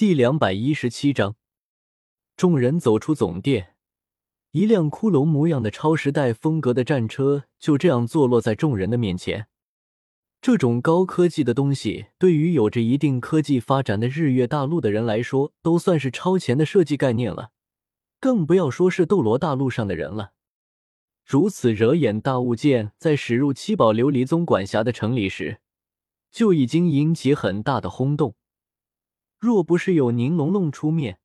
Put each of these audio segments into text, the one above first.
第两百一十七章，众人走出总殿，一辆骷髅模样的超时代风格的战车就这样坐落在众人的面前。这种高科技的东西，对于有着一定科技发展的日月大陆的人来说，都算是超前的设计概念了。更不要说是斗罗大陆上的人了。如此惹眼大物件，在驶入七宝琉璃宗管辖的城里时，就已经引起很大的轰动。若不是有宁龙龙出面，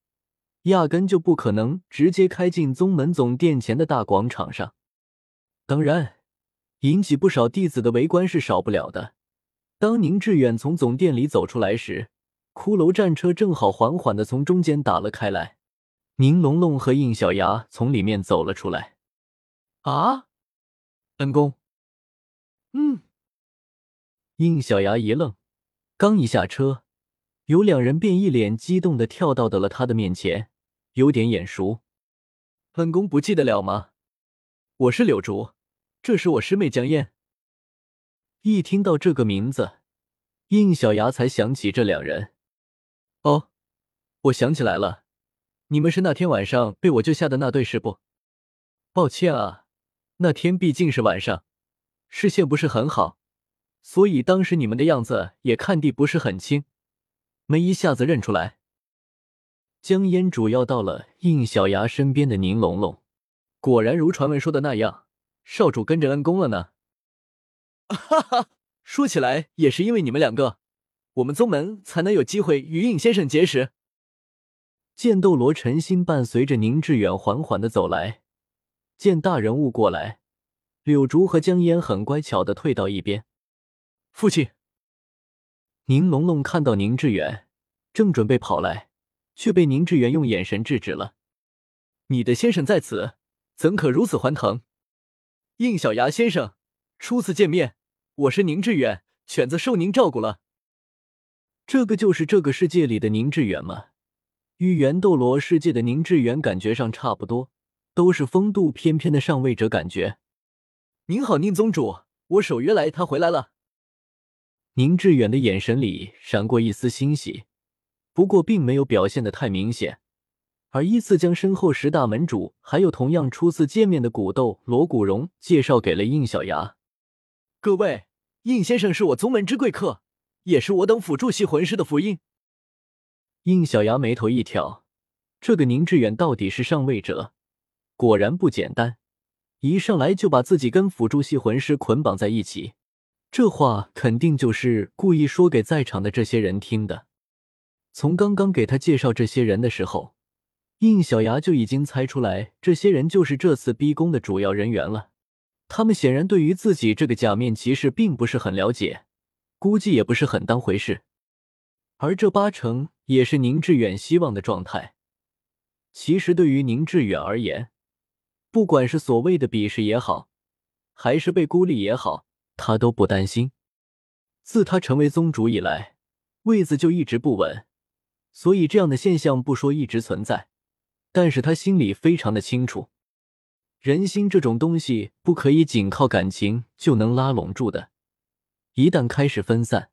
压根就不可能直接开进宗门总殿前的大广场上。当然。引起不少弟子的围观是少不了的。当宁致远从总殿里走出来时，骷髅战车正好缓缓的从中间打了开来，宁龙龙和应小牙从里面走了出来。啊，恩公。嗯。应小牙一愣，刚一下车，有两人便一脸激动的跳到了他的面前，有点眼熟。本宫不记得了吗？我是柳竹。这是我师妹江燕。一听到这个名字，应小牙才想起这两人。哦，我想起来了，你们是那天晚上被我救下的那对是不？抱歉啊，那天毕竟是晚上，视线不是很好，所以当时你们的样子也看地不是很清，没一下子认出来。江烟主要到了应小牙身边的宁龙龙，果然如传闻说的那样。少主跟着恩公了呢，哈哈，说起来也是因为你们两个，我们宗门才能有机会与应先生结识。剑斗罗陈心伴随着宁致远缓缓的走来，见大人物过来，柳竹和江烟很乖巧的退到一边。父亲，宁龙龙看到宁致远，正准备跑来，却被宁致远用眼神制止了。你的先生在此，怎可如此欢腾？应小牙先生，初次见面，我是宁致远，犬子受您照顾了。这个就是这个世界里的宁致远吗？与原斗罗世界的宁致远感觉上差不多，都是风度翩翩的上位者感觉。您好，宁宗主，我守约来他回来了。宁致远的眼神里闪过一丝欣喜，不过并没有表现的太明显。而依次将身后十大门主，还有同样初次见面的古斗罗古荣介绍给了应小牙。各位，应先生是我宗门之贵客，也是我等辅助系魂师的福音。应小牙眉头一挑，这个宁致远到底是上位者，果然不简单，一上来就把自己跟辅助系魂师捆绑在一起，这话肯定就是故意说给在场的这些人听的。从刚刚给他介绍这些人的时候。应小牙就已经猜出来，这些人就是这次逼宫的主要人员了。他们显然对于自己这个假面骑士并不是很了解，估计也不是很当回事。而这八成也是宁致远希望的状态。其实对于宁致远而言，不管是所谓的鄙视也好，还是被孤立也好，他都不担心。自他成为宗主以来，位子就一直不稳，所以这样的现象不说一直存在。但是他心里非常的清楚，人心这种东西不可以仅靠感情就能拉拢住的，一旦开始分散，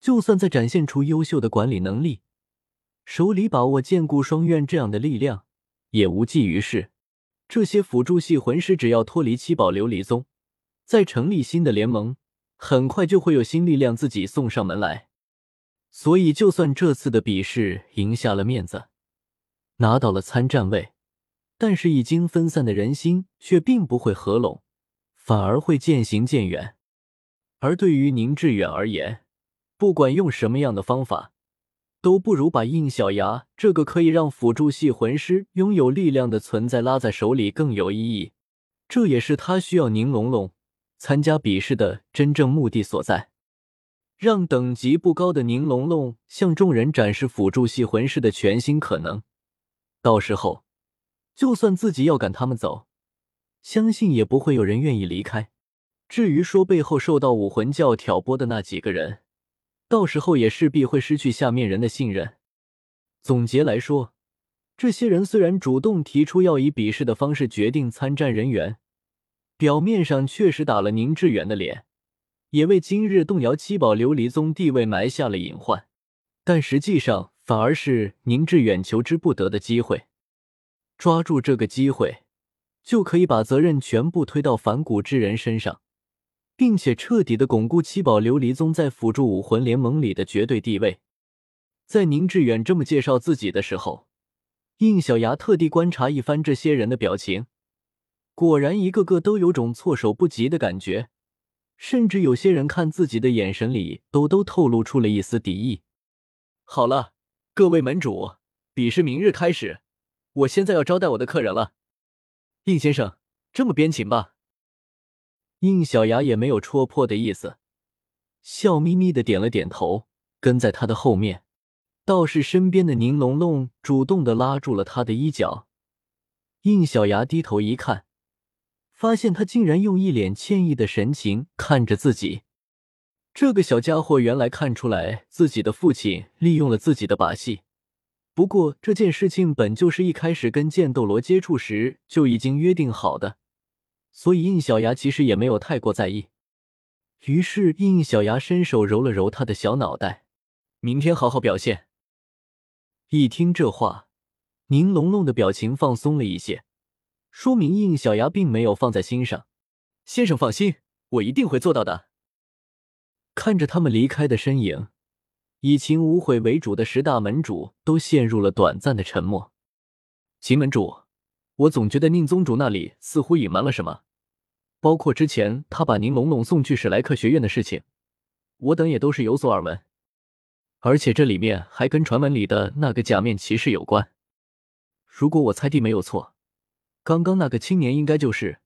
就算再展现出优秀的管理能力，手里把握剑固双院这样的力量，也无济于事。这些辅助系魂师只要脱离七宝琉璃宗，再成立新的联盟，很快就会有新力量自己送上门来。所以，就算这次的比试赢下了面子。拿到了参战位，但是已经分散的人心却并不会合拢，反而会渐行渐远。而对于宁致远而言，不管用什么样的方法，都不如把应小牙这个可以让辅助系魂师拥有力量的存在拉在手里更有意义。这也是他需要宁龙龙参加比试的真正目的所在，让等级不高的宁龙龙向众人展示辅助系魂师的全新可能。到时候，就算自己要赶他们走，相信也不会有人愿意离开。至于说背后受到武魂教挑拨的那几个人，到时候也势必会失去下面人的信任。总结来说，这些人虽然主动提出要以比试的方式决定参战人员，表面上确实打了宁致远的脸，也为今日动摇七宝琉璃宗地位埋下了隐患，但实际上。反而是宁致远求之不得的机会。抓住这个机会，就可以把责任全部推到反骨之人身上，并且彻底的巩固七宝琉璃宗在辅助武魂联盟里的绝对地位。在宁致远这么介绍自己的时候，应小牙特地观察一番这些人的表情，果然一个个都有种措手不及的感觉，甚至有些人看自己的眼神里都都透露出了一丝敌意。好了，各位门主，比试明日开始。我现在要招待我的客人了，应先生，这么边请吧。应小牙也没有戳破的意思，笑眯眯的点了点头，跟在他的后面。倒是身边的宁龙龙主动的拉住了他的衣角。应小牙低头一看，发现他竟然用一脸歉意的神情看着自己。这个小家伙原来看出来自己的父亲利用了自己的把戏。不过这件事情本就是一开始跟剑斗罗接触时就已经约定好的，所以应小牙其实也没有太过在意。于是应小牙伸手揉了揉他的小脑袋，明天好好表现。一听这话，宁龙龙的表情放松了一些，说明应小牙并没有放在心上。先生放心，我一定会做到的。看着他们离开的身影。以秦无悔为主的十大门主都陷入了短暂的沉默。秦门主，我总觉得宁宗主那里似乎隐瞒了什么，包括之前他把宁龙龙送去史莱克学院的事情，我等也都是有所耳闻。而且这里面还跟传闻里的那个假面骑士有关。如果我猜地没有错，刚刚那个青年应该就是。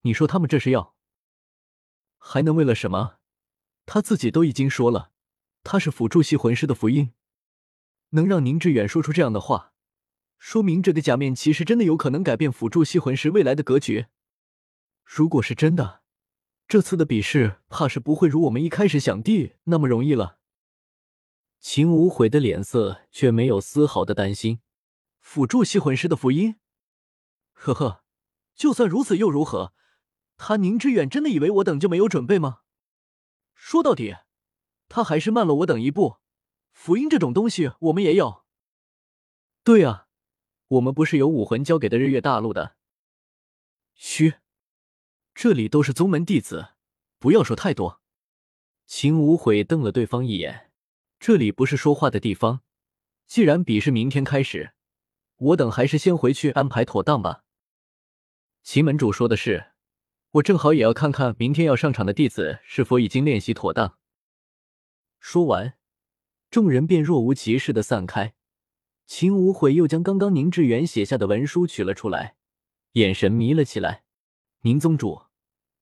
你说他们这是要？还能为了什么？他自己都已经说了。他是辅助系魂师的福音，能让宁致远说出这样的话，说明这个假面骑士真的有可能改变辅助系魂师未来的格局。如果是真的，这次的比试怕是不会如我们一开始想的那么容易了。秦无悔的脸色却没有丝毫的担心。辅助系魂师的福音？呵呵，就算如此又如何？他宁致远真的以为我等就没有准备吗？说到底。他还是慢了我等一步，福音这种东西我们也有。对啊，我们不是有武魂交给的日月大陆的。嘘，这里都是宗门弟子，不要说太多。秦无悔瞪了对方一眼，这里不是说话的地方。既然比试明天开始，我等还是先回去安排妥当吧。秦门主说的是，我正好也要看看明天要上场的弟子是否已经练习妥当。说完，众人便若无其事的散开。秦无悔又将刚刚宁致远写下的文书取了出来，眼神迷了起来。宁宗主，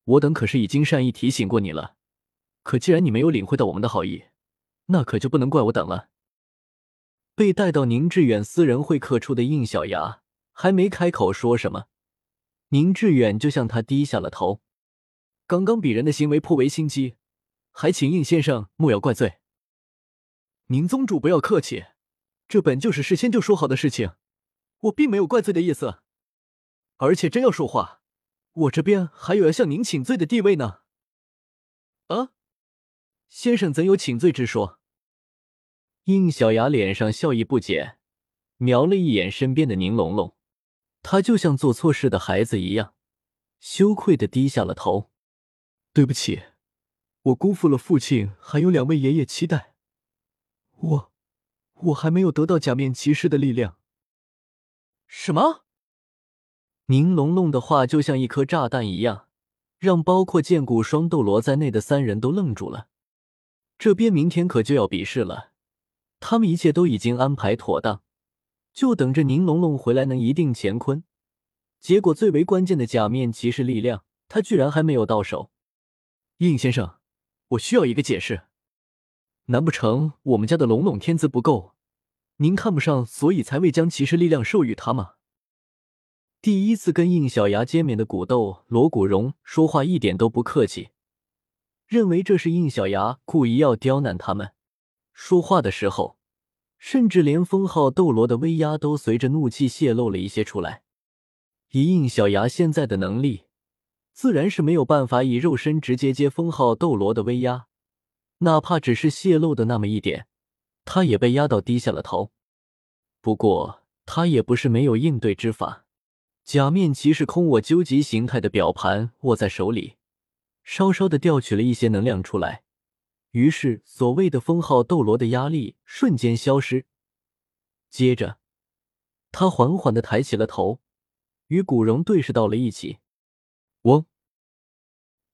我等可是已经善意提醒过你了，可既然你没有领会到我们的好意，那可就不能怪我等了。被带到宁致远私人会客处的应小牙还没开口说什么，宁致远就向他低下了头。刚刚鄙人的行为颇为心机。还请应先生莫要怪罪。宁宗主不要客气，这本就是事先就说好的事情，我并没有怪罪的意思。而且真要说话，我这边还有要向您请罪的地位呢。啊，先生怎有请罪之说？应小牙脸上笑意不减，瞄了一眼身边的宁龙龙，他就像做错事的孩子一样，羞愧的低下了头。对不起。我辜负了父亲，还有两位爷爷期待。我，我还没有得到假面骑士的力量。什么？宁龙龙的话就像一颗炸弹一样，让包括剑骨双斗罗在内的三人都愣住了。这边明天可就要比试了，他们一切都已经安排妥当，就等着宁龙龙回来能一定乾坤。结果最为关键的假面骑士力量，他居然还没有到手。应先生。我需要一个解释，难不成我们家的龙龙天资不够，您看不上，所以才未将骑士力量授予他吗？第一次跟应小牙见面的古斗罗古荣说话一点都不客气，认为这是应小牙故意要刁难他们。说话的时候，甚至连封号斗罗的威压都随着怒气泄露了一些出来。以应小牙现在的能力。自然是没有办法以肉身直接接封号斗罗的威压，哪怕只是泄露的那么一点，他也被压到低下了头。不过他也不是没有应对之法。假面骑士空我究极形态的表盘握在手里，稍稍的调取了一些能量出来，于是所谓的封号斗罗的压力瞬间消失。接着，他缓缓的抬起了头，与古荣对视到了一起。嗡！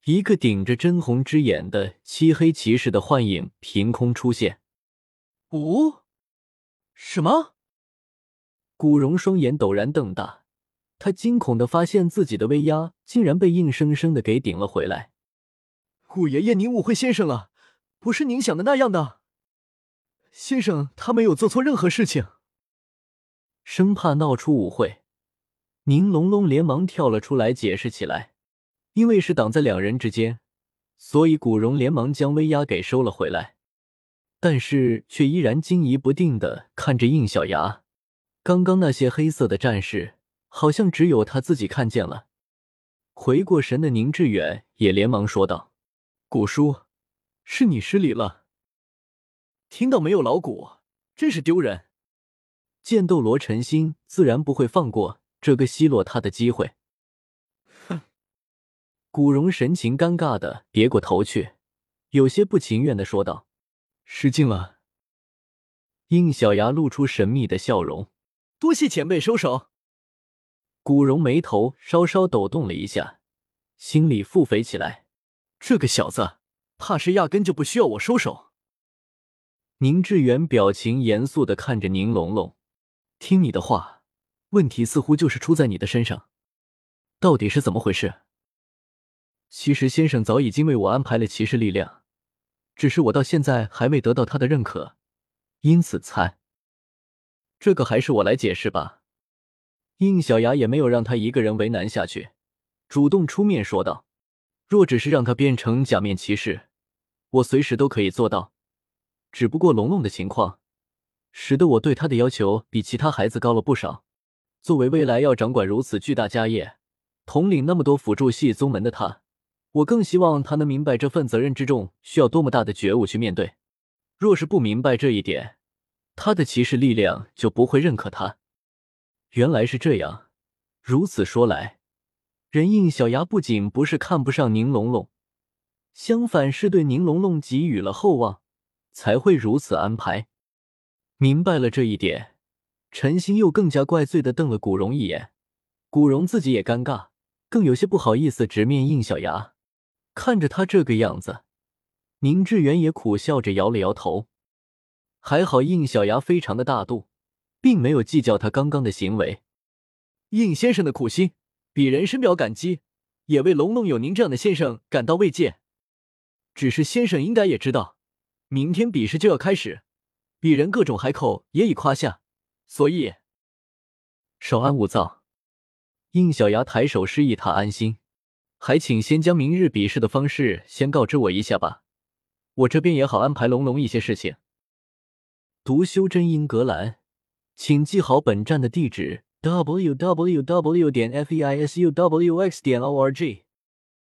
一个顶着真红之眼的漆黑骑士的幻影凭空出现。哦，什么？古荣双眼陡然瞪大，他惊恐的发现自己的威压竟然被硬生生的给顶了回来。古爷爷，您误会先生了，不是您想的那样的。先生他没有做错任何事情。生怕闹出误会，宁龙龙连忙跳了出来解释起来。因为是挡在两人之间，所以古荣连忙将威压给收了回来，但是却依然惊疑不定的看着应小牙。刚刚那些黑色的战士，好像只有他自己看见了。回过神的宁致远也连忙说道：“古叔，是你失礼了。听到没有，老古，真是丢人。”剑斗罗陈心自然不会放过这个奚落他的机会。哼古荣神情尴尬的别过头去，有些不情愿的说道：“失敬了。”应小牙露出神秘的笑容：“多谢前辈收手。”古荣眉头稍稍抖动了一下，心里腹诽起来：“这个小子，怕是压根就不需要我收手。”宁致远表情严肃的看着宁龙龙：“听你的话，问题似乎就是出在你的身上，到底是怎么回事？”其实先生早已经为我安排了骑士力量，只是我到现在还未得到他的认可，因此才……这个还是我来解释吧。应小牙也没有让他一个人为难下去，主动出面说道：“若只是让他变成假面骑士，我随时都可以做到。只不过龙龙的情况，使得我对他的要求比其他孩子高了不少。作为未来要掌管如此巨大家业、统领那么多辅助系宗门的他。”我更希望他能明白这份责任之重需要多么大的觉悟去面对。若是不明白这一点，他的骑士力量就不会认可他。原来是这样，如此说来，人应小牙不仅不是看不上宁龙龙，相反是对宁龙龙给予了厚望，才会如此安排。明白了这一点，陈星又更加怪罪的瞪了古荣一眼，古荣自己也尴尬，更有些不好意思直面应小牙。看着他这个样子，宁致远也苦笑着摇了摇头。还好应小牙非常的大度，并没有计较他刚刚的行为。应先生的苦心，鄙人深表感激，也为龙龙有您这样的先生感到慰藉。只是先生应该也知道，明天比试就要开始，鄙人各种海口也已夸下，所以稍安勿躁。应小牙抬手示意他安心。还请先将明日比试的方式先告知我一下吧，我这边也好安排龙龙一些事情。读修真英格兰，请记好本站的地址：w w w. 点 f e i s u w x. 点 o r g。